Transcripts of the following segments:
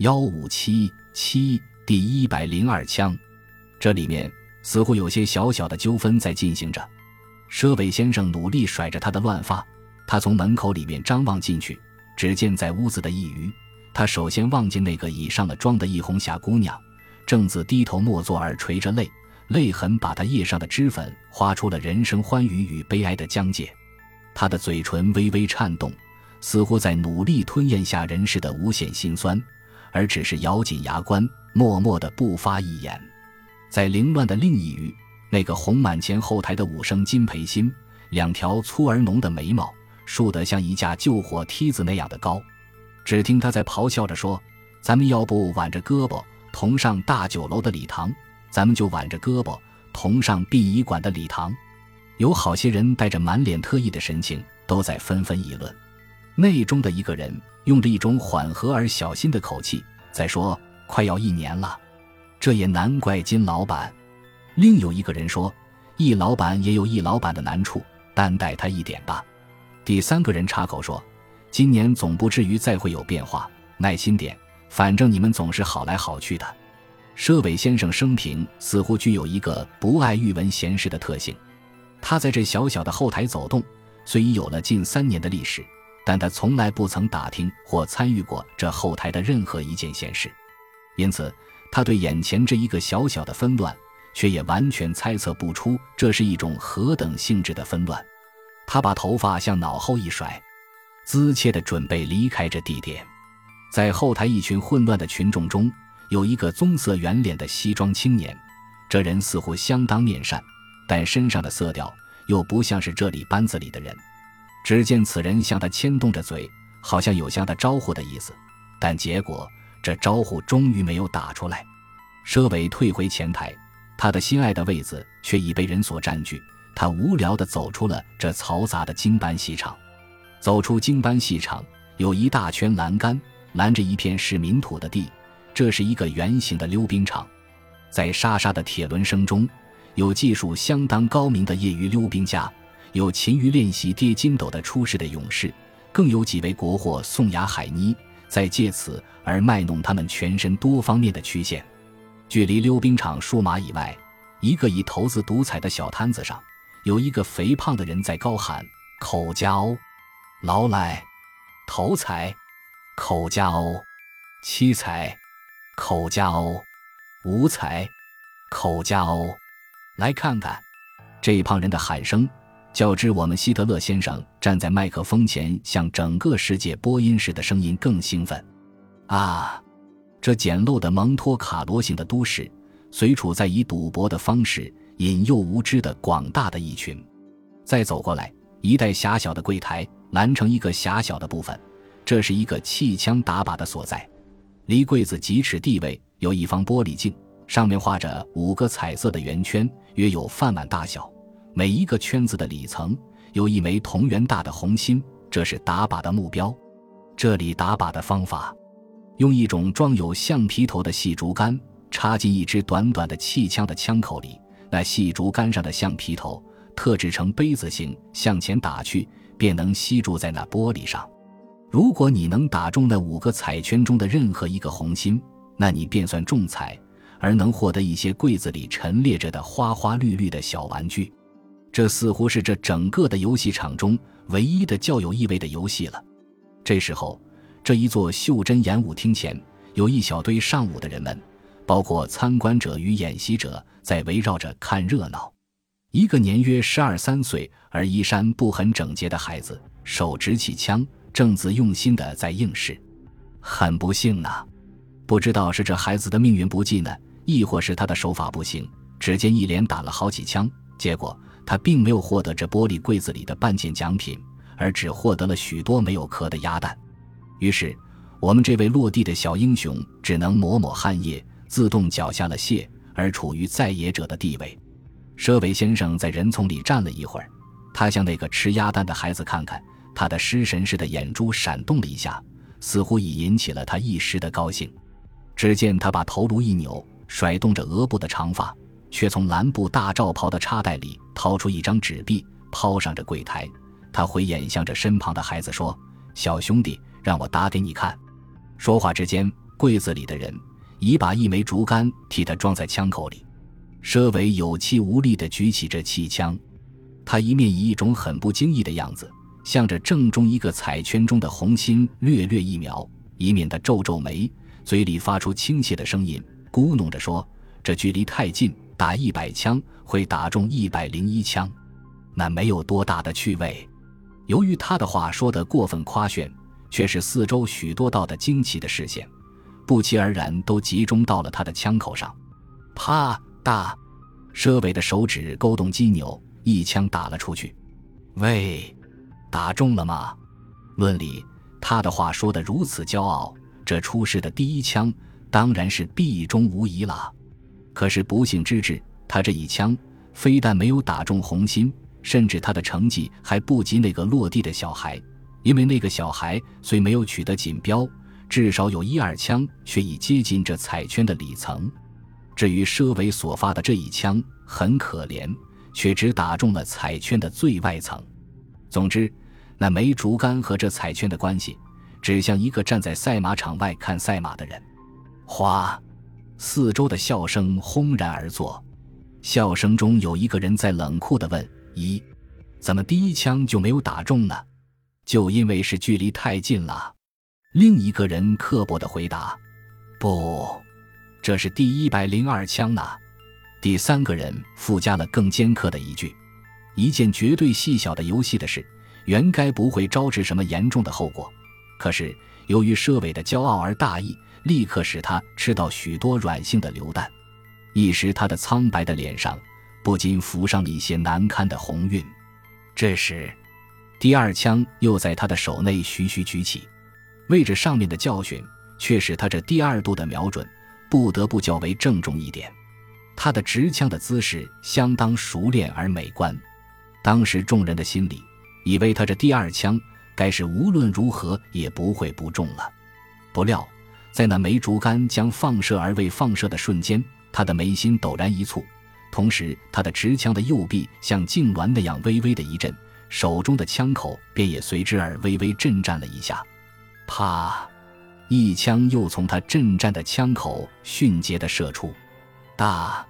幺五七七第一百零二枪，这里面似乎有些小小的纠纷在进行着。佘伟先生努力甩着他的乱发，他从门口里面张望进去，只见在屋子的一隅，他首先望见那个已上了妆的易红霞姑娘，正自低头默坐而垂着泪，泪痕把她腋上的脂粉划出了人生欢愉与悲哀的疆界。她的嘴唇微微颤动，似乎在努力吞咽下人世的无限心酸。而只是咬紧牙关，默默的不发一言。在凌乱的另一隅，那个红满前后台的武生金培心，两条粗而浓的眉毛竖得像一架救火梯子那样的高。只听他在咆哮着说：“咱们要不挽着胳膊同上大酒楼的礼堂，咱们就挽着胳膊同上殡仪馆的礼堂。”有好些人带着满脸特意的神情，都在纷纷议论。内中的一个人用着一种缓和而小心的口气在说：“快要一年了，这也难怪金老板。”另有一个人说：“易老板也有易老板的难处，担待他一点吧。”第三个人插口说：“今年总不至于再会有变化，耐心点，反正你们总是好来好去的。”佘伟先生生平似乎具有一个不爱欲闻闲事的特性，他在这小小的后台走动，虽已有了近三年的历史。但他从来不曾打听或参与过这后台的任何一件闲事，因此他对眼前这一个小小的纷乱，却也完全猜测不出这是一种何等性质的纷乱。他把头发向脑后一甩，姿切地准备离开这地点。在后台一群混乱的群众中，有一个棕色圆脸的西装青年，这人似乎相当面善，但身上的色调又不像是这里班子里的人。只见此人向他牵动着嘴，好像有向他招呼的意思，但结果这招呼终于没有打出来。佘伟退回前台，他的心爱的位子却已被人所占据。他无聊地走出了这嘈杂的京班戏场。走出京班戏场，有一大圈栏杆拦着一片是民土的地，这是一个圆形的溜冰场。在沙沙的铁轮声中，有技术相当高明的业余溜冰家。有勤于练习跌筋斗的出世的勇士，更有几位国货宋雅海妮，在借此而卖弄他们全身多方面的曲线。距离溜冰场数码以外，一个以骰子赌彩的小摊子上，有一个肥胖的人在高喊：“口加欧，劳来，头彩，口加欧，七彩，口加欧，五彩，口加欧。”来看看，这帮人的喊声。较之我们希特勒先生站在麦克风前向整个世界播音时的声音更兴奋，啊！这简陋的蒙托卡罗型的都市，随处在以赌博的方式引诱无知的广大的一群。再走过来，一带狭小的柜台拦成一个狭小的部分，这是一个气枪打靶的所在。离柜子几尺地位有一方玻璃镜，上面画着五个彩色的圆圈，约有饭碗大小。每一个圈子的里层有一枚同圆大的红心，这是打靶的目标。这里打靶的方法，用一种装有橡皮头的细竹竿插进一支短短的气枪的枪口里，那细竹竿上的橡皮头特制成杯子形，向前打去，便能吸住在那玻璃上。如果你能打中那五个彩圈中的任何一个红心，那你便算中彩，而能获得一些柜子里陈列着的花花绿绿的小玩具。这似乎是这整个的游戏场中唯一的较有意味的游戏了。这时候，这一座袖珍演武厅前有一小堆上舞的人们，包括参观者与演习者，在围绕着看热闹。一个年约十二三岁而衣衫不很整洁的孩子，手执起枪，正自用心的在应试。很不幸呐，不知道是这孩子的命运不济呢，亦或是他的手法不行。只见一连打了好几枪，结果。他并没有获得这玻璃柜子里的半件奖品，而只获得了许多没有壳的鸭蛋。于是，我们这位落地的小英雄只能抹抹汗液，自动缴下了械，而处于在野者的地位。佘维先生在人丛里站了一会儿，他向那个吃鸭蛋的孩子看看，他的失神似的眼珠闪动了一下，似乎已引起了他一时的高兴。只见他把头颅一扭，甩动着额部的长发。却从蓝布大罩袍的插袋里掏出一张纸币，抛上这柜台。他回眼向着身旁的孩子说：“小兄弟，让我打给你看。”说话之间，柜子里的人已把一枚竹竿替他装在枪口里。佘伟有气无力地举起这气枪，他一面以一种很不经意的样子，向着正中一个彩圈中的红心略略一瞄，一面的皱皱眉，嘴里发出轻切的声音，咕哝着说：“这距离太近，打一百枪会打中一百零一枪，那没有多大的趣味。”由于他的话说得过分夸炫，却是四周许多道的惊奇的视线，不期而然都集中到了他的枪口上，啪。大，佘伟的手指勾动机钮，一枪打了出去。喂，打中了吗？论理，他的话说得如此骄傲，这出事的第一枪当然是必中无疑了。可是不幸之至，他这一枪非但没有打中红心，甚至他的成绩还不及那个落地的小孩，因为那个小孩虽没有取得锦标，至少有一二枪却已接近这彩圈的里层。至于佘伟所发的这一枪，很可怜，却只打中了彩圈的最外层。总之，那枚竹竿和这彩圈的关系，指向一个站在赛马场外看赛马的人。哗！四周的笑声轰然而作，笑声中有一个人在冷酷地问：“咦，怎么第一枪就没有打中呢？”“就因为是距离太近了。”另一个人刻薄地回答：“不。”这是第一百零二枪呢。第三个人附加了更尖刻的一句：“一件绝对细小的游戏的事，原该不会招致什么严重的后果。可是由于佘伟的骄傲而大意，立刻使他吃到许多软性的流弹。一时他的苍白的脸上不禁浮上了一些难堪的红晕。这时，第二枪又在他的手内徐徐举起，为着上面的教训，却使他这第二度的瞄准。不得不较为郑重一点，他的持枪的姿势相当熟练而美观。当时众人的心里以为他这第二枪该是无论如何也不会不中了。不料，在那枚竹竿将放射而未放射的瞬间，他的眉心陡然一蹙，同时他的持枪的右臂像痉挛那样微微的一震，手中的枪口便也随之而微微震颤了一下。啪！一枪又从他震颤的枪口迅捷地射出，大，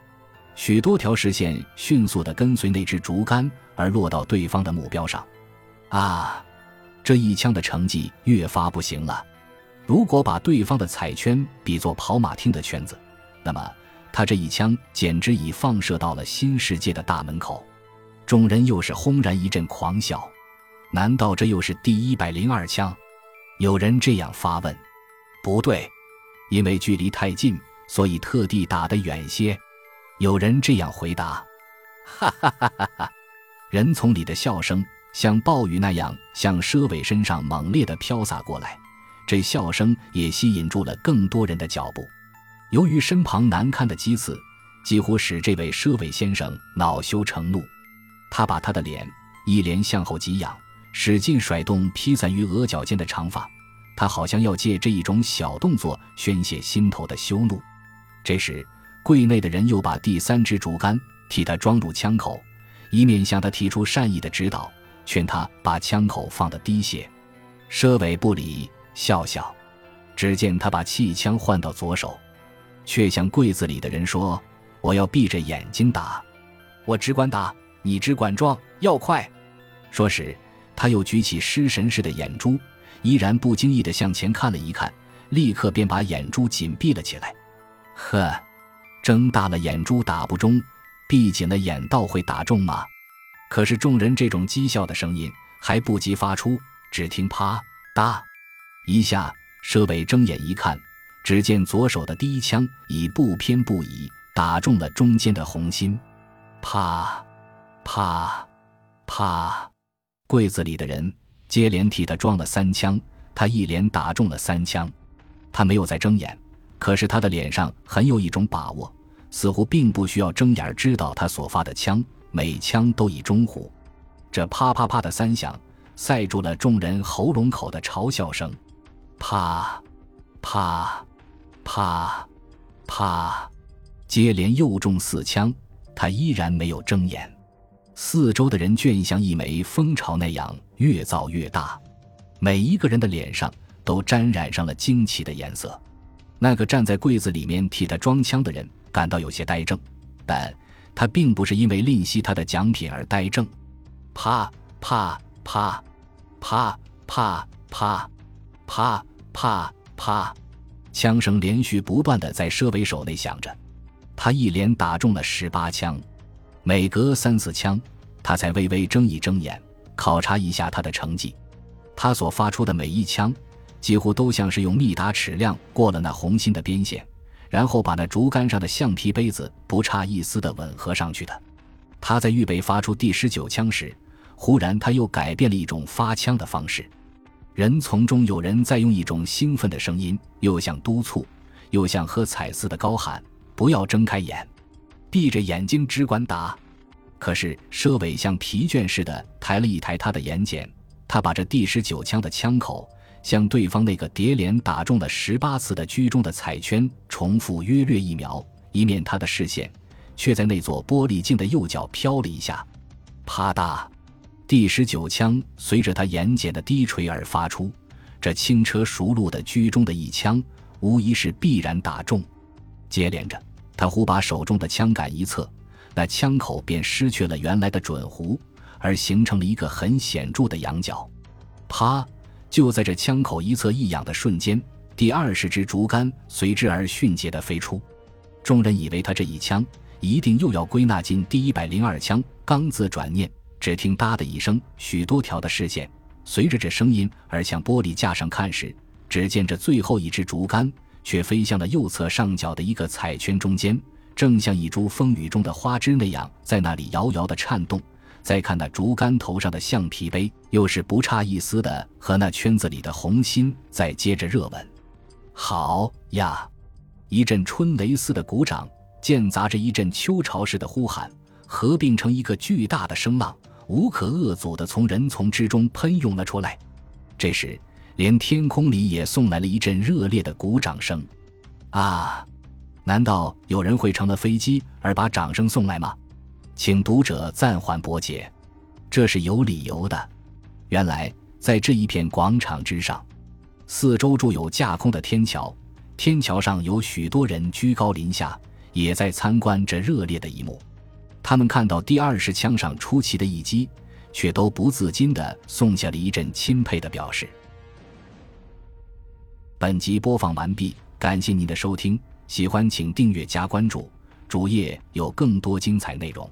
许多条视线迅速地跟随那只竹竿而落到对方的目标上。啊，这一枪的成绩越发不行了。如果把对方的彩圈比作跑马厅的圈子，那么他这一枪简直已放射到了新世界的大门口。众人又是轰然一阵狂笑。难道这又是第一百零二枪？有人这样发问。不对，因为距离太近，所以特地打得远些。有人这样回答。哈哈哈哈哈！人丛里的笑声像暴雨那样向佘伟身上猛烈地飘洒过来，这笑声也吸引住了更多人的脚步。由于身旁难堪的鸡刺，几乎使这位佘伟先生恼羞成怒。他把他的脸一连向后挤仰，使劲甩动披散于额角间的长发。他好像要借这一种小动作宣泄心头的羞怒。这时，柜内的人又把第三支竹竿替他装入枪口，一面向他提出善意的指导，劝他把枪口放得低些。佘伟不理，笑笑。只见他把气枪换到左手，却向柜子里的人说：“我要闭着眼睛打，我只管打，你只管装，要快。”说时，他又举起失神似的眼珠。依然不经意地向前看了一看，立刻便把眼珠紧闭了起来。呵，睁大了眼珠打不中，闭紧了眼倒会打中吗？可是众人这种讥笑的声音还不及发出，只听啪嗒一下，佘伟睁眼一看，只见左手的第一枪已不偏不倚打中了中间的红心。啪啪啪，柜子里的人。接连替他装了三枪，他一连打中了三枪，他没有再睁眼，可是他的脸上很有一种把握，似乎并不需要睁眼知道他所发的枪每枪都已中乎。这啪啪啪的三响，塞住了众人喉咙口的嘲笑声。啪，啪，啪，啪，接连又中四枪，他依然没有睁眼。四周的人卷像一枚蜂巢那样越造越大，每一个人的脸上都沾染上了惊奇的颜色。那个站在柜子里面替他装枪的人感到有些呆怔，但他并不是因为吝惜他的奖品而呆怔。啪啪啪啪啪啪啪啪啪，枪声连续不断的在佘伟手内响着。他一连打中了十八枪，每隔三四枪，他才微微睁一睁眼，考察一下他的成绩。他所发出的每一枪。几乎都像是用密达尺量过了那红心的边线，然后把那竹竿上的橡皮杯子不差一丝的吻合上去的。他在预备发出第十九枪时，忽然他又改变了一种发枪的方式。人丛中有人在用一种兴奋的声音，又像督促，又像喝彩似的高喊：“不要睁开眼，闭着眼睛只管打。”可是佘伟像疲倦似的抬了一抬他的眼睑，他把这第十九枪的枪口。向对方那个叠连打中了十八次的居中的彩圈重复约略一秒，以免他的视线却在那座玻璃镜的右角飘了一下，啪嗒，第十九枪随着他眼睑的低垂而发出。这轻车熟路的居中的一枪，无疑是必然打中。接连着，他忽把手中的枪杆一侧，那枪口便失去了原来的准弧，而形成了一个很显著的仰角。啪！就在这枪口一侧一仰的瞬间，第二十支竹竿随之而迅捷地飞出。众人以为他这一枪一定又要归纳进第一百零二枪，刚自转念，只听“哒”的一声，许多条的视线随着这声音而向玻璃架上看时，只见这最后一只竹竿却飞向了右侧上角的一个彩圈中间，正像一株风雨中的花枝那样，在那里摇摇的颤动。再看那竹竿头上的橡皮杯，又是不差一丝的和那圈子里的红心在接着热吻。好呀！一阵春雷似的鼓掌，间杂着一阵秋潮似的呼喊，合并成一个巨大的声浪，无可遏阻的从人丛之中喷涌了出来。这时，连天空里也送来了一阵热烈的鼓掌声。啊！难道有人会乘了飞机而把掌声送来吗？请读者暂缓播解，这是有理由的。原来，在这一片广场之上，四周筑有架空的天桥，天桥上有许多人居高临下，也在参观这热烈的一幕。他们看到第二式枪上出奇的一击，却都不自禁的送下了一阵钦佩的表示。本集播放完毕，感谢您的收听，喜欢请订阅加关注，主页有更多精彩内容。